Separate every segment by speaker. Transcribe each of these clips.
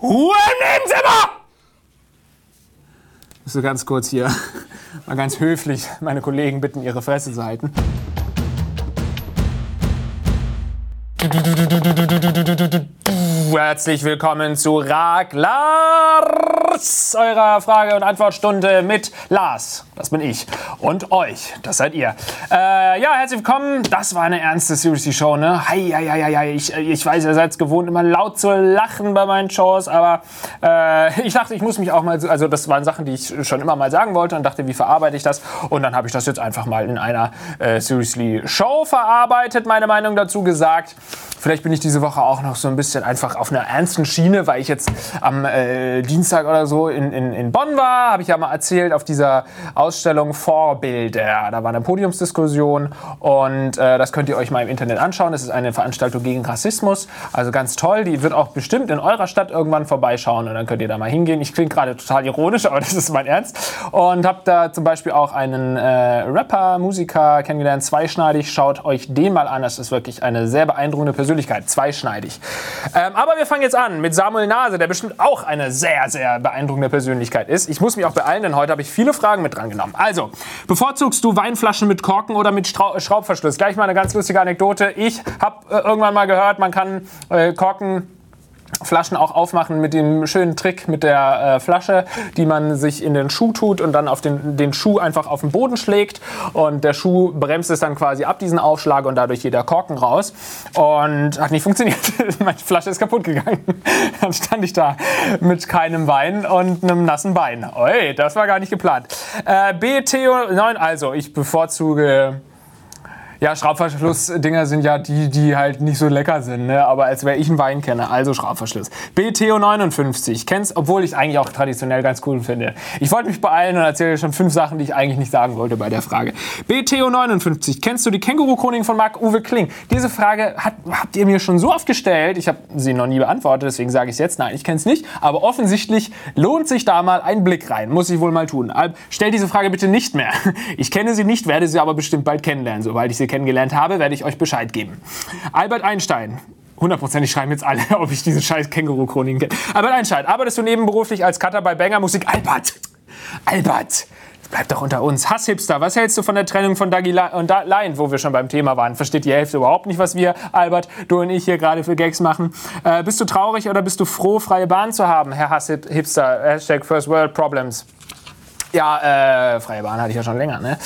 Speaker 1: Ruhe im Nebenzimmer! Muss ganz kurz hier mal ganz höflich meine Kollegen bitten, ihre Fresse zu halten. Herzlich willkommen zu Raglars, eurer Frage- und Antwortstunde mit Lars, das bin ich, und euch, das seid ihr. Äh, ja, herzlich willkommen. Das war eine ernste Seriously-Show, ne? Hei, hei, hei, hei. Ich, ich weiß, ihr seid gewohnt, immer laut zu lachen bei meinen Shows, aber äh, ich dachte, ich muss mich auch mal, also das waren Sachen, die ich schon immer mal sagen wollte und dachte, wie verarbeite ich das? Und dann habe ich das jetzt einfach mal in einer äh, Seriously-Show verarbeitet, meine Meinung dazu gesagt. Vielleicht bin ich diese Woche auch noch so ein bisschen einfach auf einer ernsten Schiene, weil ich jetzt am äh, Dienstag oder so in, in, in Bonn war, habe ich ja mal erzählt, auf dieser Ausstellung Vorbilder. Da war eine Podiumsdiskussion und äh, das könnt ihr euch mal im Internet anschauen. Das ist eine Veranstaltung gegen Rassismus, also ganz toll. Die wird auch bestimmt in eurer Stadt irgendwann vorbeischauen und dann könnt ihr da mal hingehen. Ich klinge gerade total ironisch, aber das ist mein Ernst. Und habe da zum Beispiel auch einen äh, Rapper, Musiker kennengelernt, zweischneidig. Schaut euch den mal an. Das ist wirklich eine sehr beeindruckende Persönlichkeit, zweischneidig. Ähm, aber wir fangen jetzt an mit Samuel Nase, der bestimmt auch eine sehr, sehr beeindruckende Persönlichkeit ist. Ich muss mich auch beeilen, denn heute habe ich viele Fragen mit dran genommen. Also, bevorzugst du Weinflaschen mit Korken oder mit Strau Schraubverschluss? Gleich mal eine ganz lustige Anekdote. Ich habe äh, irgendwann mal gehört, man kann äh, Korken Flaschen auch aufmachen mit dem schönen Trick mit der äh, Flasche, die man sich in den Schuh tut und dann auf den, den Schuh einfach auf den Boden schlägt und der Schuh bremst es dann quasi ab, diesen Aufschlag und dadurch geht der Korken raus und hat nicht funktioniert. Meine Flasche ist kaputt gegangen. dann stand ich da mit keinem Wein und einem nassen Bein. Oi, das war gar nicht geplant. Äh, BTO9, also ich bevorzuge ja, Schraubverschlussdinger sind ja die, die halt nicht so lecker sind, ne? aber als wäre ich einen Wein kenne, also Schraubverschluss. BTO 59, kennst, obwohl ich eigentlich auch traditionell ganz cool finde. Ich wollte mich beeilen und erzähle schon fünf Sachen, die ich eigentlich nicht sagen wollte bei der Frage. BTO 59, kennst du die Känguru-Chronik von Marc-Uwe Kling? Diese Frage hat, habt ihr mir schon so oft gestellt, ich habe sie noch nie beantwortet, deswegen sage ich es jetzt, nein, ich kenne es nicht, aber offensichtlich lohnt sich da mal ein Blick rein, muss ich wohl mal tun. Stell diese Frage bitte nicht mehr. Ich kenne sie nicht, werde sie aber bestimmt bald kennenlernen, sobald ich sie kennengelernt habe, werde ich euch Bescheid geben. Albert Einstein. Hundertprozentig schreiben jetzt alle, ob ich diese scheiß Känguru-Chroniken kenne. Albert Einstein, arbeitest du nebenberuflich als Cutter bei Banger Musik? Albert! Albert! Bleib doch unter uns. Hasshipster, was hältst du von der Trennung von Dagi und Lion, wo wir schon beim Thema waren? Versteht die Hälfte überhaupt nicht, was wir, Albert, du und ich hier gerade für Gags machen. Äh, bist du traurig oder bist du froh, freie Bahn zu haben, Herr Hasshipster? Hashtag First World Problems. Ja, äh, freie Bahn hatte ich ja schon länger, ne?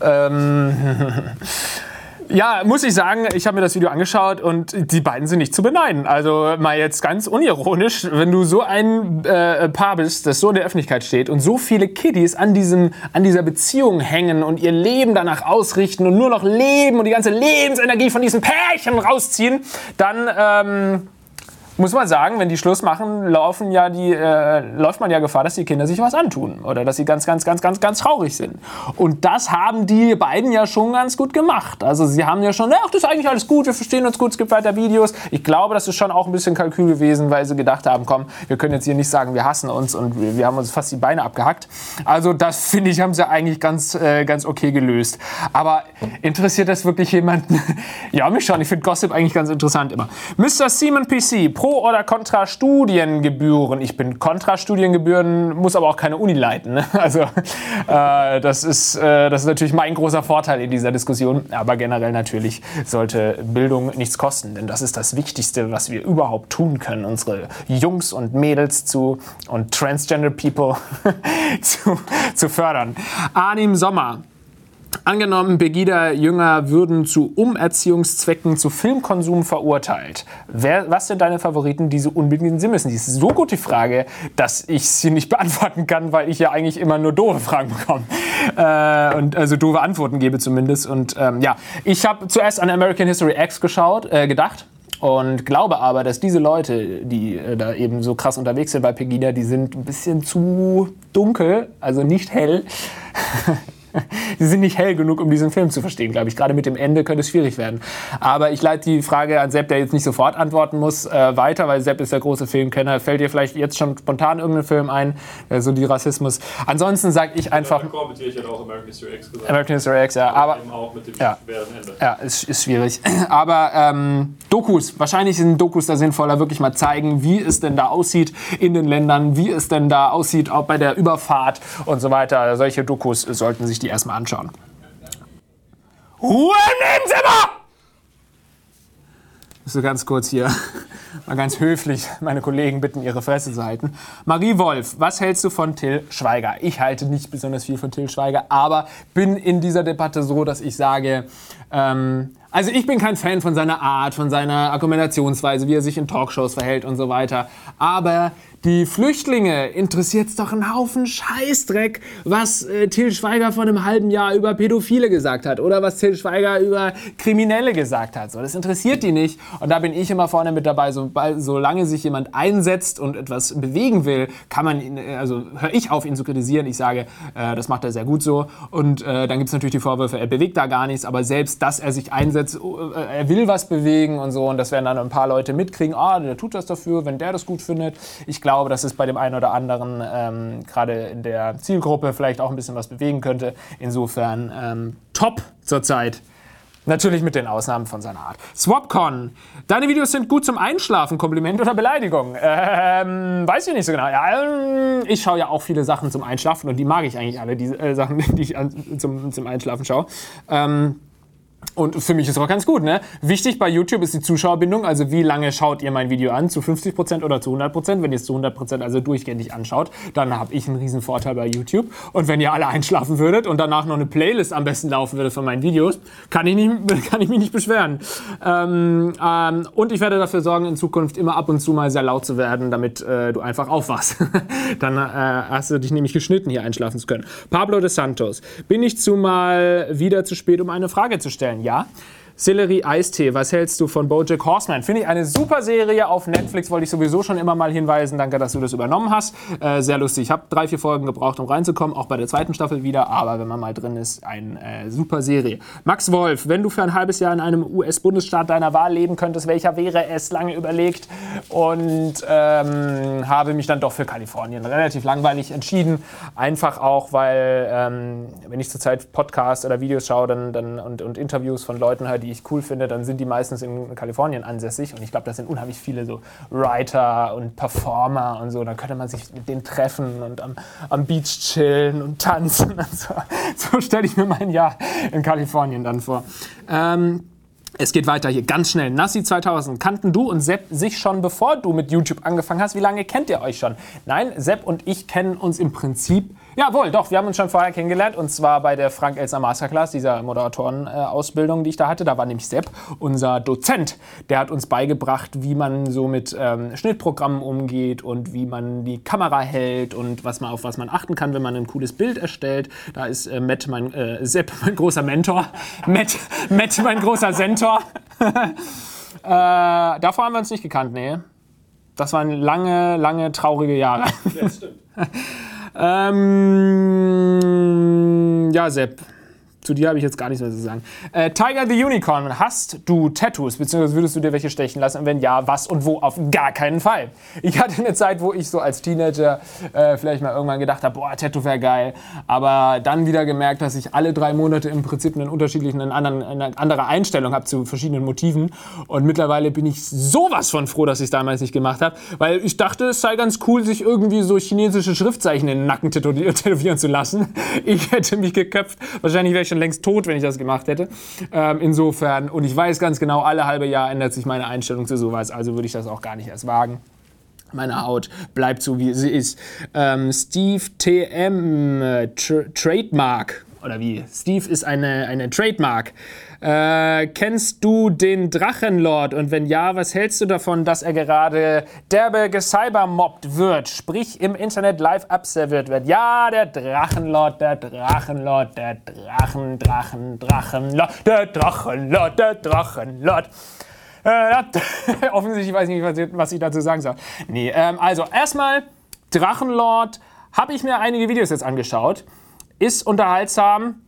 Speaker 1: Ähm, Ja, muss ich sagen, ich habe mir das Video angeschaut und die beiden sind nicht zu beneiden. Also mal jetzt ganz unironisch, wenn du so ein äh, Paar bist, das so in der Öffentlichkeit steht und so viele Kiddies an, diesem, an dieser Beziehung hängen und ihr Leben danach ausrichten und nur noch leben und die ganze Lebensenergie von diesen Pärchen rausziehen, dann... Ähm, muss man sagen, wenn die Schluss machen, laufen ja die, äh, läuft man ja Gefahr, dass die Kinder sich was antun oder dass sie ganz, ganz, ganz, ganz, ganz traurig sind. Und das haben die beiden ja schon ganz gut gemacht. Also sie haben ja schon, ach, das ist eigentlich alles gut, wir verstehen uns gut, es gibt weiter Videos. Ich glaube, das ist schon auch ein bisschen Kalkül gewesen, weil sie gedacht haben, komm, wir können jetzt hier nicht sagen, wir hassen uns und wir, wir haben uns fast die Beine abgehackt. Also das finde ich, haben sie eigentlich ganz, äh, ganz okay gelöst. Aber interessiert das wirklich jemanden? ja, mich schon. Ich finde Gossip eigentlich ganz interessant immer. Mr. Seaman PC, Pro Pro- oder Kontra-Studiengebühren? Ich bin Kontra-Studiengebühren, muss aber auch keine Uni leiten. Ne? Also äh, das, ist, äh, das ist natürlich mein großer Vorteil in dieser Diskussion. Aber generell natürlich sollte Bildung nichts kosten, denn das ist das Wichtigste, was wir überhaupt tun können, unsere Jungs und Mädels zu und Transgender People zu, zu fördern. Arnim Sommer. Angenommen, Pegida-Jünger würden zu Umerziehungszwecken zu Filmkonsum verurteilt. Wer, was sind deine Favoriten, die so unbedingt sehen müssen? Die ist so gut die Frage, dass ich sie nicht beantworten kann, weil ich ja eigentlich immer nur doofe Fragen bekomme. Äh, und also doofe Antworten gebe zumindest. Und ähm, ja, ich habe zuerst an American History X geschaut, äh, gedacht. Und glaube aber, dass diese Leute, die äh, da eben so krass unterwegs sind bei Pegida, die sind ein bisschen zu dunkel, also nicht hell. sie sind nicht hell genug, um diesen Film zu verstehen, glaube ich. Gerade mit dem Ende könnte es schwierig werden. Aber ich leite die Frage an Sepp, der jetzt nicht sofort antworten muss, äh, weiter, weil Sepp ist der große Filmkenner. Fällt dir vielleicht jetzt schon spontan irgendein Film ein, äh, so die Rassismus? Ansonsten sage ich einfach... Ich hätte auch American History X gesagt. American History X, ja. Aber, auch mit dem ja, Ende. Ja, ist, ist schwierig. Aber ähm, Dokus, wahrscheinlich sind Dokus da sinnvoller, wirklich mal zeigen, wie es denn da aussieht in den Ländern, wie es denn da aussieht, auch bei der Überfahrt und so weiter. Solche Dokus sollten sich die erstmal anschauen. Ruhe im Nebenzimmer! So ganz kurz hier, mal ganz höflich meine Kollegen bitten, ihre Fresse zu halten. Marie Wolf, was hältst du von Till Schweiger? Ich halte nicht besonders viel von Till Schweiger, aber bin in dieser Debatte so, dass ich sage, ähm, also ich bin kein Fan von seiner Art, von seiner Argumentationsweise, wie er sich in Talkshows verhält und so weiter. Aber die Flüchtlinge interessiert es doch einen Haufen Scheißdreck, was äh, Till Schweiger vor einem halben Jahr über Pädophile gesagt hat oder was Till Schweiger über Kriminelle gesagt hat. So, das interessiert die nicht. Und da bin ich immer vorne mit dabei. So, solange sich jemand einsetzt und etwas bewegen will, kann man ihn, äh, also höre ich auf, ihn zu kritisieren. Ich sage, äh, das macht er sehr gut so. Und äh, dann gibt es natürlich die Vorwürfe, er bewegt da gar nichts, aber selbst, dass er sich einsetzt, äh, er will was bewegen und so. Und das werden dann ein paar Leute mitkriegen, ah, der tut das dafür, wenn der das gut findet. Ich glaube, glaube, dass es bei dem einen oder anderen ähm, gerade in der Zielgruppe vielleicht auch ein bisschen was bewegen könnte. Insofern ähm, top zurzeit. Natürlich mit den Ausnahmen von seiner Art. Swapcon. Deine Videos sind gut zum Einschlafen. Kompliment oder Beleidigung? Ähm, weiß ich nicht so genau. Ja, ähm, ich schaue ja auch viele Sachen zum Einschlafen und die mag ich eigentlich alle, die äh, Sachen, die ich an, zum, zum Einschlafen schaue. Ähm, und für mich ist auch ganz gut, ne? Wichtig bei YouTube ist die Zuschauerbindung, also wie lange schaut ihr mein Video an? Zu 50% oder zu 100%? Wenn ihr es zu 100% also durchgängig anschaut, dann habe ich einen riesen Vorteil bei YouTube. Und wenn ihr alle einschlafen würdet und danach noch eine Playlist am besten laufen würde von meinen Videos, kann ich, nicht, kann ich mich nicht beschweren. Ähm, ähm, und ich werde dafür sorgen, in Zukunft immer ab und zu mal sehr laut zu werden, damit äh, du einfach aufwachst. dann äh, hast du dich nämlich geschnitten, hier einschlafen zu können. Pablo de Santos, bin ich zumal wieder zu spät, um eine Frage zu stellen? Ja. Sellerie Eistee, was hältst du von Bojack Horseman? Finde ich eine super Serie auf Netflix, wollte ich sowieso schon immer mal hinweisen. Danke, dass du das übernommen hast. Äh, sehr lustig. Ich habe drei, vier Folgen gebraucht, um reinzukommen, auch bei der zweiten Staffel wieder. Aber wenn man mal drin ist, eine äh, super Serie. Max Wolf, wenn du für ein halbes Jahr in einem US-Bundesstaat deiner Wahl leben könntest, welcher wäre es? Lange überlegt und ähm, habe mich dann doch für Kalifornien relativ langweilig entschieden. Einfach auch, weil ähm, wenn ich zurzeit Podcasts oder Videos schaue dann, dann, und, und Interviews von Leuten höre, die ich cool finde, dann sind die meistens in Kalifornien ansässig. Und ich glaube, das sind unheimlich viele so Writer und Performer und so. Dann könnte man sich mit denen treffen und am, am Beach chillen und tanzen. Und so so stelle ich mir mein Jahr in Kalifornien dann vor. Ähm, es geht weiter hier ganz schnell. Nassi 2000. Kannten du und Sepp sich schon bevor du mit YouTube angefangen hast? Wie lange kennt ihr euch schon? Nein, Sepp und ich kennen uns im Prinzip Jawohl, doch, wir haben uns schon vorher kennengelernt und zwar bei der Frank Elser Masterclass, dieser Moderatorenausbildung, die ich da hatte. Da war nämlich Sepp, unser Dozent. Der hat uns beigebracht, wie man so mit ähm, Schnittprogrammen umgeht und wie man die Kamera hält und was man, auf was man achten kann, wenn man ein cooles Bild erstellt. Da ist äh, Matt, mein, äh, Sepp, mein großer Mentor. Matt, Matt mein großer Sentor. äh, davor haben wir uns nicht gekannt, nee. Das waren lange, lange traurige Jahre. Ja, stimmt. Ähm, ja. Zu dir habe ich jetzt gar nichts mehr zu sagen. Äh, Tiger the Unicorn, hast du Tattoos, beziehungsweise würdest du dir welche stechen lassen? Und wenn ja, was und wo? Auf gar keinen Fall. Ich hatte eine Zeit, wo ich so als Teenager äh, vielleicht mal irgendwann gedacht habe, boah, Tattoo wäre geil. Aber dann wieder gemerkt, dass ich alle drei Monate im Prinzip einen unterschiedlichen, einen anderen, eine andere Einstellung habe zu verschiedenen Motiven. Und mittlerweile bin ich sowas von froh, dass ich es damals nicht gemacht habe, weil ich dachte, es sei ganz cool, sich irgendwie so chinesische Schriftzeichen in den Nacken tätowieren zu lassen. Ich hätte mich geköpft. Wahrscheinlich wäre ich schon schon längst tot, wenn ich das gemacht hätte. Ähm, insofern, und ich weiß ganz genau, alle halbe Jahr ändert sich meine Einstellung zu sowas, also würde ich das auch gar nicht erst wagen. Meine Haut bleibt so, wie sie ist. Ähm, Steve TM, äh, Tra Trademark, oder wie? Steve ist eine, eine Trademark. Äh, kennst du den Drachenlord? Und wenn ja, was hältst du davon, dass er gerade derbe gecybermobbt wird? Sprich, im Internet live abserviert wird. Ja, der Drachenlord, der Drachenlord, der Drachen, Drachen, Drachenlord, der Drachenlord, der Drachenlord. Äh, offensichtlich weiß ich nicht, was ich dazu sagen soll. Nee, ähm, also erstmal, Drachenlord, habe ich mir einige Videos jetzt angeschaut. Ist unterhaltsam,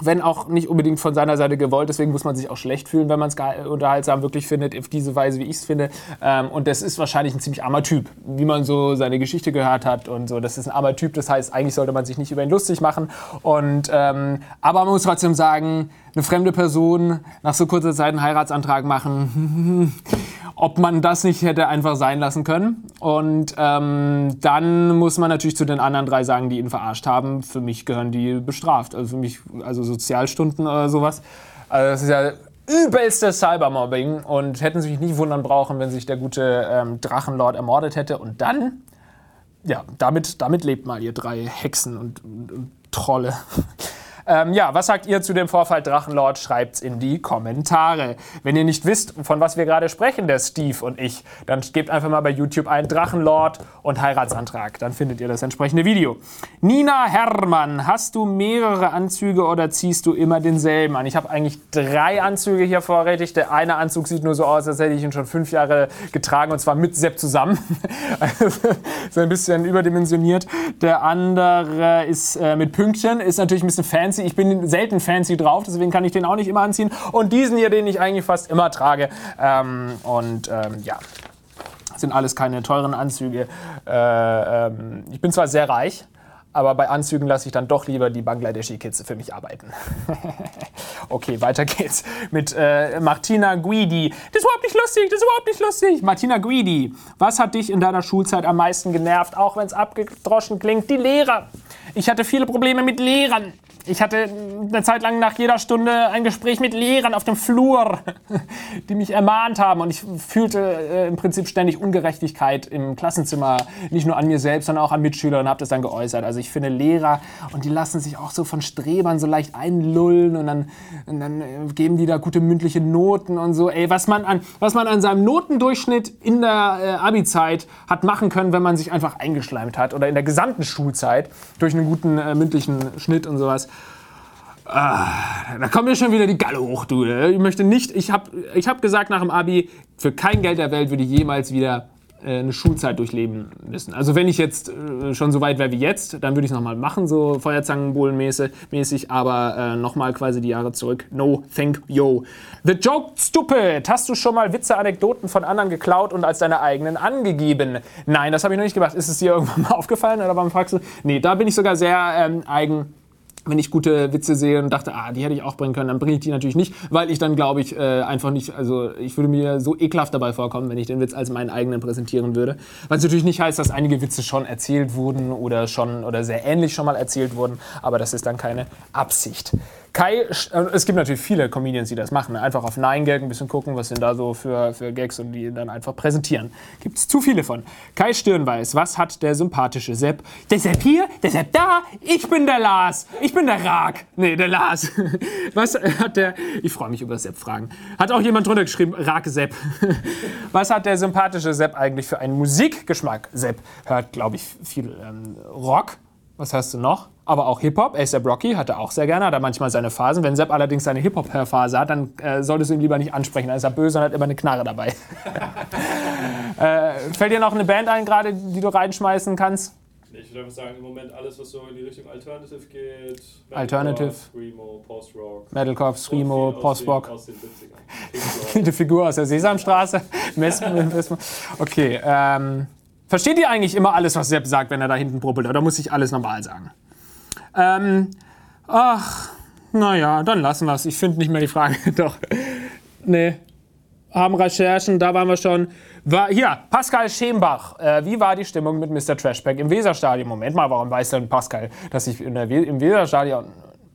Speaker 1: wenn auch nicht unbedingt von seiner Seite gewollt. Deswegen muss man sich auch schlecht fühlen, wenn man es unterhaltsam wirklich findet, auf diese Weise, wie ich es finde. Ähm, und das ist wahrscheinlich ein ziemlich armer Typ, wie man so seine Geschichte gehört hat und so. Das ist ein armer Typ, das heißt, eigentlich sollte man sich nicht über ihn lustig machen. Und, ähm, aber man muss trotzdem sagen, eine fremde Person nach so kurzer Zeit einen Heiratsantrag machen, ob man das nicht hätte einfach sein lassen können. Und ähm, dann muss man natürlich zu den anderen drei sagen, die ihn verarscht haben. Für mich gehören die bestraft. Also für mich, also Sozialstunden oder sowas. Also das ist ja übelstes Cybermobbing und hätten sich nicht wundern brauchen, wenn sich der gute ähm, Drachenlord ermordet hätte. Und dann, ja, damit, damit lebt mal ihr drei Hexen und, und, und Trolle. Ähm, ja, was sagt ihr zu dem Vorfall Drachenlord? Schreibt's in die Kommentare. Wenn ihr nicht wisst, von was wir gerade sprechen, der Steve und ich, dann gebt einfach mal bei YouTube ein Drachenlord und Heiratsantrag. Dann findet ihr das entsprechende Video. Nina Herrmann, hast du mehrere Anzüge oder ziehst du immer denselben an? Ich habe eigentlich drei Anzüge hier vorrätig. Der eine Anzug sieht nur so aus, als hätte ich ihn schon fünf Jahre getragen und zwar mit Sepp zusammen. so ein bisschen überdimensioniert. Der andere ist äh, mit Pünktchen, ist natürlich ein bisschen fancy fancy. Ich bin selten fancy drauf, deswegen kann ich den auch nicht immer anziehen. Und diesen hier, den ich eigentlich fast immer trage. Ähm, und ähm, ja, sind alles keine teuren Anzüge. Äh, ähm, ich bin zwar sehr reich, aber bei Anzügen lasse ich dann doch lieber die Bangladeshi-Kids für mich arbeiten. okay, weiter geht's mit äh, Martina Guidi. Das ist überhaupt nicht lustig, das ist überhaupt nicht lustig. Martina Guidi, was hat dich in deiner Schulzeit am meisten genervt, auch wenn es abgedroschen klingt? Die Lehrer. Ich hatte viele Probleme mit Lehrern. Ich hatte eine Zeit lang nach jeder Stunde ein Gespräch mit Lehrern auf dem Flur, die mich ermahnt haben. Und ich fühlte äh, im Prinzip ständig Ungerechtigkeit im Klassenzimmer, nicht nur an mir selbst, sondern auch an Mitschülern und habe das dann geäußert. Also ich finde Lehrer, und die lassen sich auch so von Strebern so leicht einlullen und dann, und dann äh, geben die da gute mündliche Noten und so. Ey, was man an, was man an seinem Notendurchschnitt in der äh, Abi-Zeit hat machen können, wenn man sich einfach eingeschleimt hat oder in der gesamten Schulzeit durch einen guten äh, mündlichen Schnitt und sowas. Ah, da kommt mir schon wieder die Galle hoch, du. Ich möchte nicht, ich habe ich hab gesagt nach dem Abi, für kein Geld der Welt würde ich jemals wieder äh, eine Schulzeit durchleben müssen. Also wenn ich jetzt äh, schon so weit wäre wie jetzt, dann würde ich es nochmal machen, so Feuerzangenbohlen-mäßig, aber äh, nochmal quasi die Jahre zurück. No, thank you. The Joke Stupid. Hast du schon mal Witze, Anekdoten von anderen geklaut und als deine eigenen angegeben? Nein, das habe ich noch nicht gemacht. Ist es dir irgendwann mal aufgefallen oder beim Praxis? Nee, da bin ich sogar sehr ähm, eigen wenn ich gute Witze sehe und dachte, ah, die hätte ich auch bringen können, dann bringe ich die natürlich nicht, weil ich dann, glaube ich, äh, einfach nicht, also ich würde mir so ekelhaft dabei vorkommen, wenn ich den Witz als meinen eigenen präsentieren würde. Was natürlich nicht heißt, dass einige Witze schon erzählt wurden oder schon oder sehr ähnlich schon mal erzählt wurden, aber das ist dann keine Absicht. Kai, äh, es gibt natürlich viele Comedians, die das machen. Ne? Einfach auf Nein gag ein bisschen gucken, was sind da so für, für Gags und die dann einfach präsentieren. Gibt es zu viele von. Kai Stirnweiß, was hat der sympathische Sepp? Der Sepp hier, der Sepp da, ich bin der Lars, ich bin der Rag. Nee, der Lars. Was hat der, ich freue mich über Sepp-Fragen. Hat auch jemand drunter geschrieben, Rag Sepp. Was hat der sympathische Sepp eigentlich für einen Musikgeschmack? Sepp hört, glaube ich, viel ähm, Rock. Was hast du noch? aber auch Hip-Hop. ASAP Rocky hatte auch sehr gerne, hat er manchmal seine Phasen. Wenn Sepp allerdings seine Hip-Hop-Phase hat, dann äh, solltest du ihn lieber nicht ansprechen. Dann ist er böse und hat immer eine Knarre dabei. äh, fällt dir noch eine Band ein, gerade, die du reinschmeißen kannst?
Speaker 2: Ich würde einfach sagen, im Moment alles, was so in die Richtung Alternative geht.
Speaker 1: Metalcore, Alternative.
Speaker 2: Screamo, Post-Rock.
Speaker 1: Metalcore, Screamo, Post-Rock. Die Figur aus der Sesamstraße. okay. Ähm, versteht ihr eigentlich immer alles, was Sepp sagt, wenn er da hinten brubbelt? Oder muss ich alles normal sagen? Ähm, ach, naja, dann lassen wir es. Ich finde nicht mehr die Frage. Doch. Nee. Haben Recherchen, da waren wir schon. War, hier, Pascal Schembach. Äh, wie war die Stimmung mit Mr. Trashback im Weserstadion? Moment mal, warum weiß denn Pascal, dass ich in der We im Weserstadion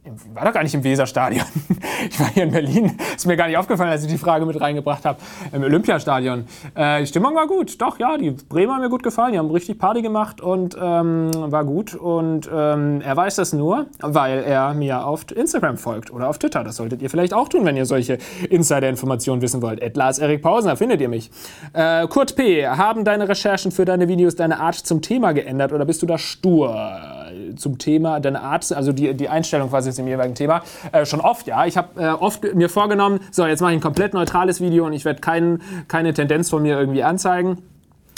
Speaker 1: ich war doch gar nicht im Weserstadion. Ich war hier in Berlin. Ist mir gar nicht aufgefallen, als ich die Frage mit reingebracht habe. Im Olympiastadion. Äh, die Stimmung war gut. Doch, ja, die Bremer haben mir gut gefallen. Die haben richtig Party gemacht und ähm, war gut. Und ähm, er weiß das nur, weil er mir auf Instagram folgt oder auf Twitter. Das solltet ihr vielleicht auch tun, wenn ihr solche Insider-Informationen wissen wollt. At Lars Erik Pausen, findet ihr mich. Äh, Kurt P., haben deine Recherchen für deine Videos deine Art zum Thema geändert oder bist du da stur? Zum Thema, deine Art, also die, die Einstellung quasi im jeweiligen Thema. Äh, schon oft, ja. Ich habe äh, oft mir vorgenommen, so, jetzt mache ich ein komplett neutrales Video und ich werde kein, keine Tendenz von mir irgendwie anzeigen.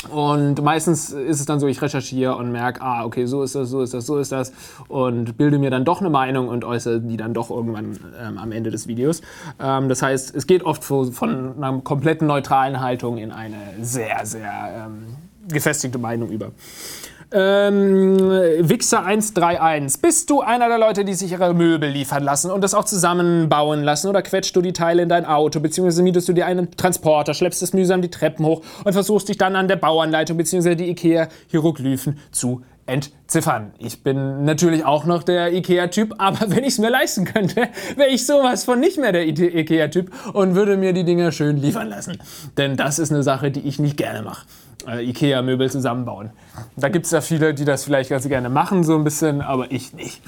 Speaker 1: Und meistens ist es dann so, ich recherchiere und merke, ah, okay, so ist das, so ist das, so ist das und bilde mir dann doch eine Meinung und äußere die dann doch irgendwann ähm, am Ende des Videos. Ähm, das heißt, es geht oft von, von einer kompletten neutralen Haltung in eine sehr, sehr ähm, gefestigte Meinung über. Ähm, Wixer 131. Bist du einer der Leute, die sich ihre Möbel liefern lassen und das auch zusammenbauen lassen? Oder quetschst du die Teile in dein Auto, beziehungsweise mietest du dir einen Transporter, schleppst es mühsam die Treppen hoch und versuchst dich dann an der Bauanleitung, beziehungsweise die IKEA-Hieroglyphen zu entziffern. Ich bin natürlich auch noch der IKEA-Typ, aber wenn ich es mir leisten könnte, wäre ich sowas von nicht mehr der IKEA-Typ und würde mir die Dinger schön liefern lassen. Denn das ist eine Sache, die ich nicht gerne mache äh, Ikea-Möbel zusammenbauen. Da gibt es ja viele, die das vielleicht ganz gerne machen, so ein bisschen, aber ich nicht.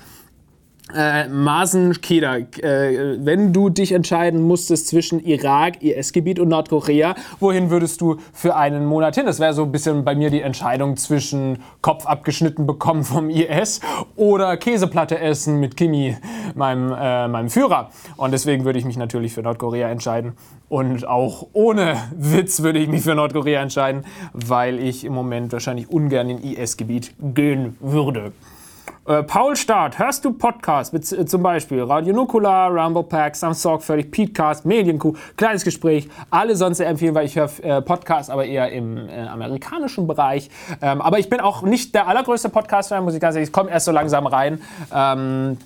Speaker 1: Äh, Masen Keda, äh, wenn du dich entscheiden musstest zwischen Irak, IS-Gebiet und Nordkorea, wohin würdest du für einen Monat hin? Das wäre so ein bisschen bei mir die Entscheidung zwischen Kopf abgeschnitten bekommen vom IS oder Käseplatte essen mit Kimi, meinem, äh, meinem Führer. Und deswegen würde ich mich natürlich für Nordkorea entscheiden. Und auch ohne Witz würde ich mich für Nordkorea entscheiden, weil ich im Moment wahrscheinlich ungern in IS-Gebiet gehen würde. Äh, Paul Staat, hörst du Podcasts, äh, zum Beispiel Radio Nukular, Rumble Pack, Sam Sorgfältig, Petecast, Medienkuh, Kleines Gespräch, alle sonst empfehlen, weil ich höre äh, Podcasts, aber eher im äh, amerikanischen Bereich. Ähm, aber ich bin auch nicht der allergrößte Podcast-Fan, muss ich ganz ehrlich, ich komme erst so langsam rein. Ähm,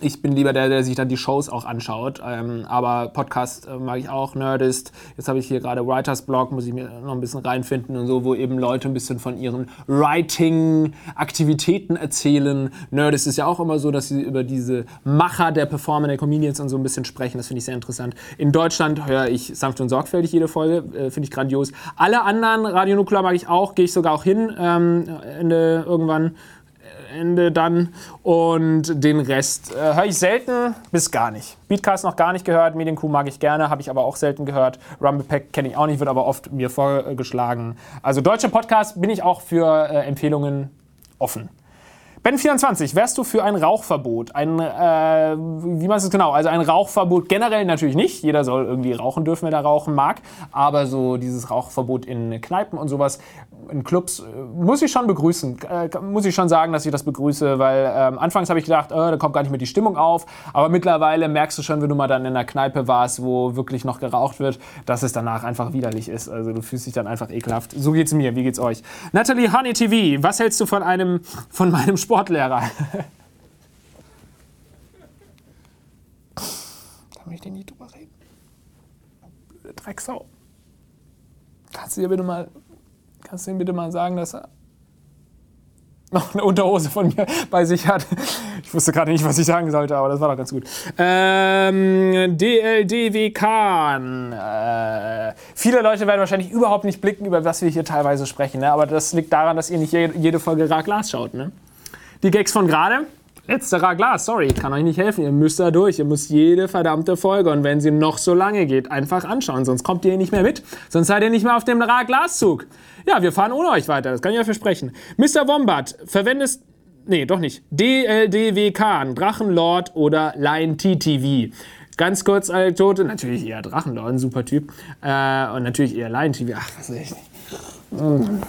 Speaker 1: ich bin lieber der, der sich dann die Shows auch anschaut. Ähm, aber Podcast äh, mag ich auch, Nerdist. Jetzt habe ich hier gerade Writers Blog, muss ich mir noch ein bisschen reinfinden und so, wo eben Leute ein bisschen von ihren Writing-Aktivitäten erzählen. Nerdist ist ja auch immer so, dass sie über diese Macher der Performer, der Comedians und so ein bisschen sprechen. Das finde ich sehr interessant. In Deutschland höre ich sanft und sorgfältig jede Folge, äh, finde ich grandios. Alle anderen, Radio Nuklear mag ich auch, gehe ich sogar auch hin, ähm, Ende irgendwann. Ende dann. Und den Rest äh, höre ich selten bis gar nicht. Beatcast noch gar nicht gehört, Medienkuh mag ich gerne, habe ich aber auch selten gehört. Rumblepack kenne ich auch nicht, wird aber oft mir vorgeschlagen. Also deutsche Podcasts bin ich auch für äh, Empfehlungen offen. Ben24, wärst du für ein Rauchverbot? Ein, äh, wie meinst du es genau? Also ein Rauchverbot generell natürlich nicht. Jeder soll irgendwie rauchen dürfen, wenn er rauchen mag. Aber so dieses Rauchverbot in Kneipen und sowas, in Clubs, äh, muss ich schon begrüßen. Äh, muss ich schon sagen, dass ich das begrüße, weil ähm, anfangs habe ich gedacht, äh, da kommt gar nicht mehr die Stimmung auf. Aber mittlerweile merkst du schon, wenn du mal dann in einer Kneipe warst, wo wirklich noch geraucht wird, dass es danach einfach widerlich ist. Also du fühlst dich dann einfach ekelhaft. So geht's mir. Wie geht's euch? Natalie Honey TV, was hältst du von einem, von meinem Sport Sportlehrer. Kann ich denn nicht drüber reden? Blöde Drecksau. Kannst du dir bitte mal, kannst du ihm bitte mal sagen, dass er noch eine Unterhose von mir bei sich hat. Ich wusste gerade nicht, was ich sagen sollte, aber das war doch ganz gut. Ähm, DLDWK. Äh, viele Leute werden wahrscheinlich überhaupt nicht blicken, über was wir hier teilweise sprechen. Ne? Aber das liegt daran, dass ihr nicht jede Folge Glas schaut. Ne? Die Gags von gerade. Letzterer Glas, sorry, ich kann euch nicht helfen. Ihr müsst da durch. Ihr müsst jede verdammte Folge und wenn sie noch so lange geht, einfach anschauen. Sonst kommt ihr nicht mehr mit. Sonst seid ihr nicht mehr auf dem Ra-Glaszug. Ja, wir fahren ohne euch weiter. Das kann ich euch versprechen. Mr. Wombat, verwendest. Nee, doch nicht. DLDWK, Drachenlord oder Line TTV. Ganz kurz Anekdote, natürlich eher Drachenlord, ein super Typ. Äh, und natürlich eher Line TV. Ach, was weiß ich nicht. Mm.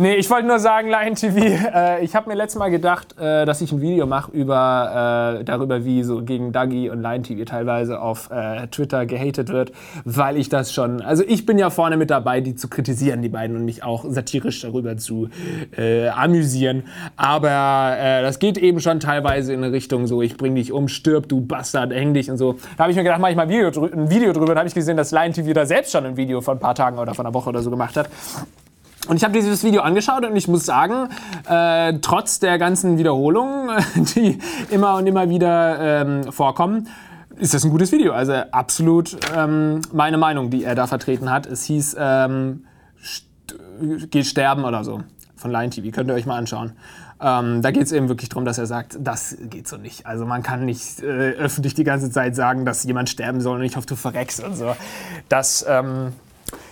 Speaker 1: Nee, ich wollte nur sagen, Lion TV, äh, ich habe mir letztes Mal gedacht, äh, dass ich ein Video mache über, äh, darüber, wie so gegen Dagi und Lion TV teilweise auf äh, Twitter gehatet wird, weil ich das schon, also ich bin ja vorne mit dabei, die zu kritisieren, die beiden, und mich auch satirisch darüber zu äh, amüsieren. Aber äh, das geht eben schon teilweise in eine Richtung so, ich bring dich um, stirb, du Bastard, häng dich und so. Da habe ich mir gedacht, mach ich mal ein Video, ein Video drüber, da habe ich gesehen, dass Lion TV da selbst schon ein Video von ein paar Tagen oder von einer Woche oder so gemacht hat. Und ich habe dieses Video angeschaut und ich muss sagen, äh, trotz der ganzen Wiederholungen, die immer und immer wieder ähm, vorkommen, ist das ein gutes Video. Also absolut ähm, meine Meinung, die er da vertreten hat. Es hieß ähm, st Geht sterben oder so von Line TV. Könnt ihr euch mal anschauen. Ähm, da geht es eben wirklich darum, dass er sagt, das geht so nicht. Also man kann nicht äh, öffentlich die ganze Zeit sagen, dass jemand sterben soll und ich hoffe, du verreckst und so. Das ähm,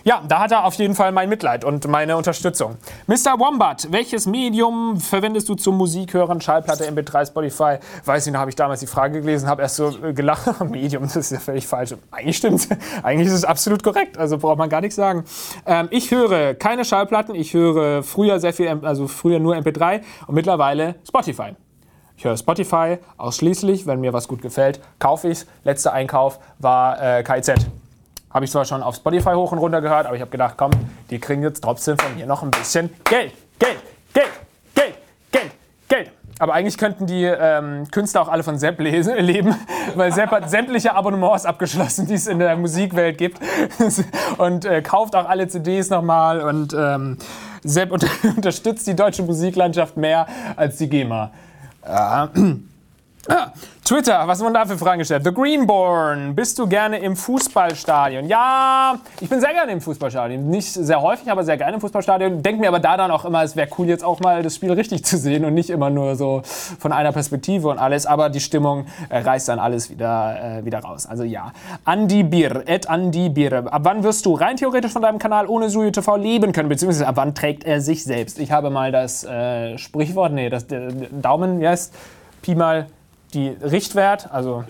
Speaker 1: Ja, da hat er auf jeden Fall mein Mitleid und meine Unterstützung. Mr. Wombat, welches Medium verwendest du zum Musikhören? Schallplatte, MP3, Spotify? Weiß nicht, da habe ich damals die Frage gelesen, habe erst so äh, gelacht. Medium, das ist ja völlig falsch. Eigentlich stimmt Eigentlich ist es absolut korrekt. Also braucht man gar nichts sagen. Ähm, ich höre keine Schallplatten. Ich höre früher sehr viel, also früher nur MP3 und mittlerweile Spotify. Ich höre Spotify ausschließlich, wenn mir was gut gefällt, kaufe ich es. Letzter Einkauf war äh, KIZ. Habe ich zwar schon auf Spotify hoch und runter gehört, aber ich habe gedacht, komm, die kriegen jetzt trotzdem von mir noch ein bisschen Geld. Geld, Geld, Geld, Geld, Geld. Aber eigentlich könnten die ähm, Künstler auch alle von Sepp lesen, leben, weil Sepp hat sämtliche Abonnements abgeschlossen, die es in der Musikwelt gibt. und äh, kauft auch alle CDs nochmal. Und ähm, Sepp unter unterstützt die deutsche Musiklandschaft mehr als die GEMA. Ja. Ah, Twitter, was wurden da für Fragen gestellt? The Greenborn, bist du gerne im Fußballstadion? Ja, ich bin sehr gerne im Fußballstadion. Nicht sehr häufig, aber sehr gerne im Fußballstadion. Denk mir aber da dann auch immer, es wäre cool, jetzt auch mal das Spiel richtig zu sehen und nicht immer nur so von einer Perspektive und alles. Aber die Stimmung äh, reißt dann alles wieder, äh, wieder raus. Also ja. Andi Bier, Ed Andi Bier. Ab wann wirst du rein theoretisch von deinem Kanal ohne Suyo TV leben können? Beziehungsweise ab wann trägt er sich selbst? Ich habe mal das äh, Sprichwort, nee, das Daumen, yes, Pi mal die Richtwert, also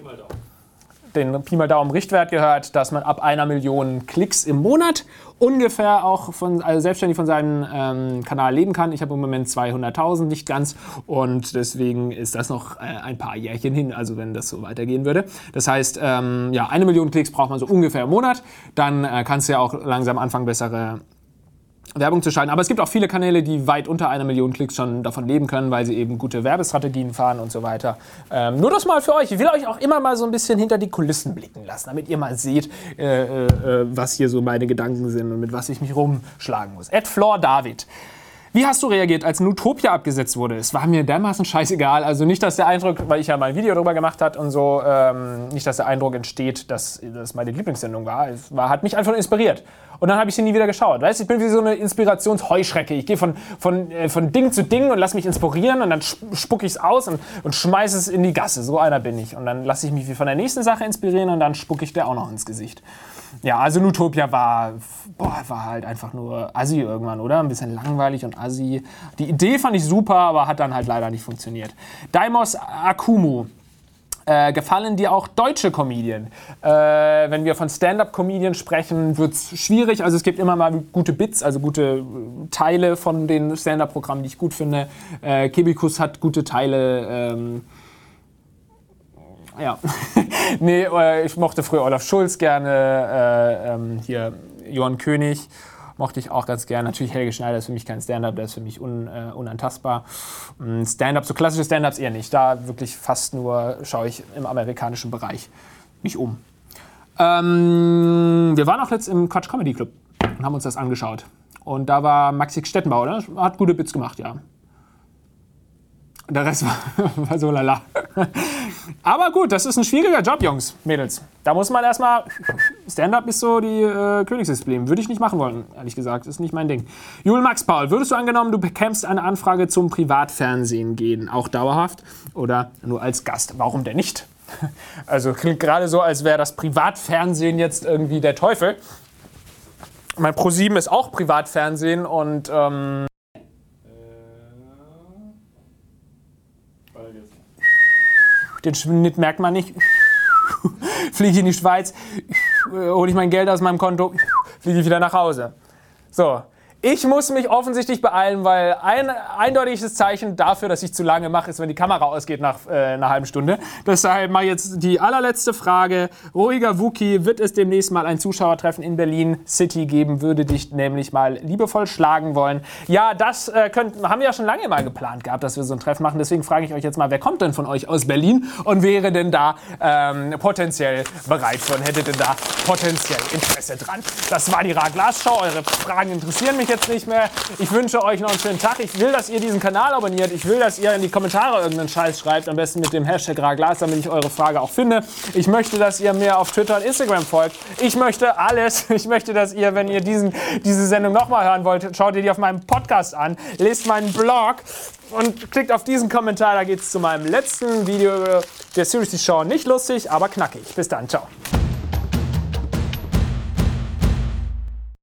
Speaker 1: den Pi mal Daumen Richtwert gehört, dass man ab einer Million Klicks im Monat ungefähr auch von, also selbstständig von seinem ähm, Kanal leben kann. Ich habe im Moment 200.000, nicht ganz. Und deswegen ist das noch äh, ein paar Jährchen hin, also wenn das so weitergehen würde. Das heißt, ähm, ja, eine Million Klicks braucht man so ungefähr im Monat. Dann äh, kannst du ja auch langsam anfangen, bessere Werbung zu schalten. Aber es gibt auch viele Kanäle, die weit unter einer Million Klicks schon davon leben können, weil sie eben gute Werbestrategien fahren und so weiter. Ähm, nur das mal für euch. Ich will euch auch immer mal so ein bisschen hinter die Kulissen blicken lassen, damit ihr mal seht, äh, äh, was hier so meine Gedanken sind und mit was ich mich rumschlagen muss. Ed Floor David. Wie hast du reagiert, als Nutopia abgesetzt wurde? Es war mir dermaßen scheißegal. Also nicht, dass der Eindruck, weil ich ja mal ein Video darüber gemacht habe und so, ähm, nicht, dass der Eindruck entsteht, dass das meine Lieblingssendung war. Es war, hat mich einfach inspiriert. Und dann habe ich sie nie wieder geschaut. Weißt, ich bin wie so eine Inspirationsheuschrecke. Ich gehe von, von, äh, von Ding zu Ding und lasse mich inspirieren und dann spucke ich es aus und, und schmeiße es in die Gasse. So einer bin ich. Und dann lasse ich mich wie von der nächsten Sache inspirieren und dann spucke ich der auch noch ins Gesicht. Ja, also Nutopia war, boah, war halt einfach nur Assi irgendwann, oder? Ein bisschen langweilig und Assi. Die Idee fand ich super, aber hat dann halt leider nicht funktioniert. Daimos Akumu. Äh, gefallen dir auch deutsche Comedien? Äh, wenn wir von Stand-up-Comedien sprechen, wird es schwierig. Also es gibt immer mal gute Bits, also gute äh, Teile von den Stand-up-Programmen, die ich gut finde. Äh, Kebikus hat gute Teile. Ähm, ja. nee, äh, ich mochte früher Olaf Schulz gerne, äh, ähm, hier Johann König mochte ich auch ganz gerne. Natürlich Helge Schneider ist für mich kein Stand-up, der ist für mich un, äh, unantastbar. Mm, Stand-up, so klassische Stand-ups eher nicht. Da wirklich fast nur schaue ich im amerikanischen Bereich mich um. Ähm, wir waren auch jetzt im Quatsch Comedy Club und haben uns das angeschaut. Und da war Maxi Stettenbauer, ne? hat gute Bits gemacht, ja. Der Rest war, war so lala. Aber gut, das ist ein schwieriger Job, Jungs, Mädels. Da muss man erstmal. Stand-up ist so die äh, Königsdisziplin. Würde ich nicht machen wollen, ehrlich gesagt. Ist nicht mein Ding. Jule Max Paul, würdest du angenommen, du bekämpfst eine Anfrage zum Privatfernsehen gehen? Auch dauerhaft oder nur als Gast? Warum denn nicht? Also klingt gerade so, als wäre das Privatfernsehen jetzt irgendwie der Teufel. Mein ProSieben ist auch Privatfernsehen und. Ähm den Schnitt merkt man nicht. Fliege in die Schweiz, hole ich mein Geld aus meinem Konto, fliege ich wieder nach Hause. So, ich muss mich offensichtlich beeilen, weil ein eindeutiges Zeichen dafür, dass ich zu lange mache, ist, wenn die Kamera ausgeht nach äh, einer halben Stunde. Deshalb mal jetzt die allerletzte Frage. Ruhiger Wookie, wird es demnächst mal ein Zuschauertreffen in Berlin City geben? Würde dich nämlich mal liebevoll schlagen wollen. Ja, das äh, könnt, haben wir ja schon lange mal geplant gehabt, dass wir so ein Treffen machen. Deswegen frage ich euch jetzt mal, wer kommt denn von euch aus Berlin und wäre denn da ähm, potenziell bereit und hätte denn da potenziell Interesse dran? Das war die Ra-Glas-Show. Eure Fragen interessieren mich jetzt jetzt nicht mehr. Ich wünsche euch noch einen schönen Tag. Ich will, dass ihr diesen Kanal abonniert. Ich will, dass ihr in die Kommentare irgendeinen Scheiß schreibt. Am besten mit dem Hashtag Raglas, damit ich eure Frage auch finde. Ich möchte, dass ihr mir auf Twitter und Instagram folgt. Ich möchte alles. Ich möchte, dass ihr, wenn ihr diesen, diese Sendung nochmal hören wollt, schaut ihr die auf meinem Podcast an, lest meinen Blog und klickt auf diesen Kommentar. Da geht es zu meinem letzten Video der Series Show. Nicht lustig, aber knackig. Bis dann. Ciao.